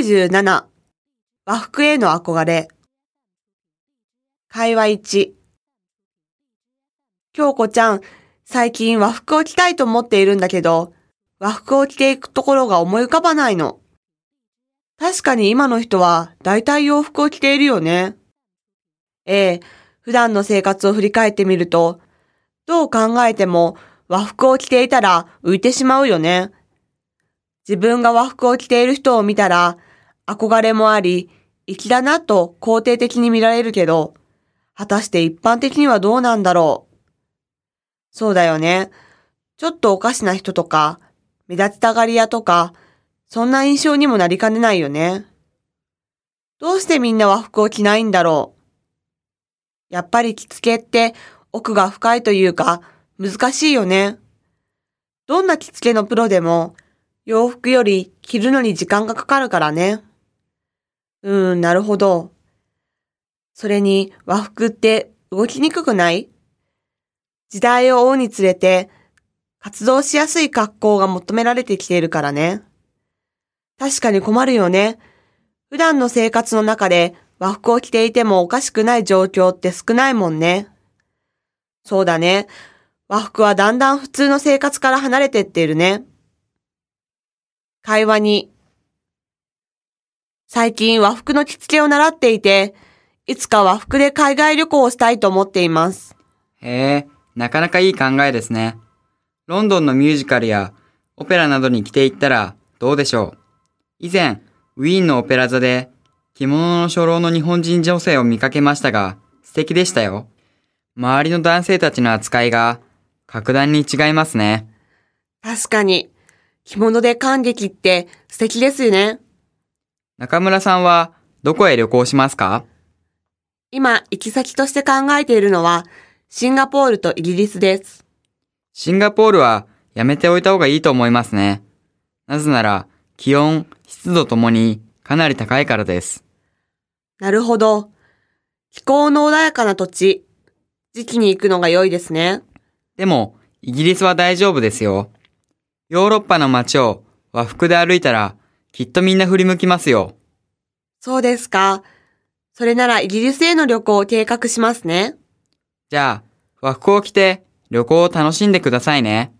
97和服への憧れ会話1京子ちゃん、最近和服を着たいと思っているんだけど、和服を着ていくところが思い浮かばないの。確かに今の人は大体洋服を着ているよね。ええ、普段の生活を振り返ってみると、どう考えても和服を着ていたら浮いてしまうよね。自分が和服を着ている人を見たら、憧れもあり、粋だなと肯定的に見られるけど、果たして一般的にはどうなんだろう。そうだよね。ちょっとおかしな人とか、目立ちたがり屋とか、そんな印象にもなりかねないよね。どうしてみんな和服を着ないんだろう。やっぱり着付けって奥が深いというか難しいよね。どんな着付けのプロでも洋服より着るのに時間がかかるからね。うーん、なるほど。それに和服って動きにくくない？時代を追うにつれて活動しやすい格好が求められてきているからね。確かに困るよね。普段の生活の中で和服を着ていてもおかしくない状況って少ないもんね。そうだね。和服はだんだん普通の生活から離れてっているね。会話に。最近和服の着付けを習っていて、いつか和服で海外旅行をしたいと思っています。へえ、なかなかいい考えですね。ロンドンのミュージカルやオペラなどに着ていったらどうでしょう？以前、ウィーンのオペラ座で着物の初老の日本人女性を見かけましたが、素敵でしたよ。周りの男性たちの扱いが格段に違いますね。確かに、着物で感激って素敵ですよね。中村さんはどこへ旅行しますか？今、行き先として考えているのは、シンガポールとイギリスです。シンガポールはやめておいた方がいいと思いますね。なぜなら気温、湿度ともにかなり高いからです。なるほど。気候の穏やかな土地、時期に行くのが良いですね。でも、イギリスは大丈夫ですよ。ヨーロッパの街を和服で歩いたら、きっとみんな振り向きますよ。そうですか。それならイギリスへの旅行を計画しますね。じゃあ、和服を着て旅行を楽しんでくださいね。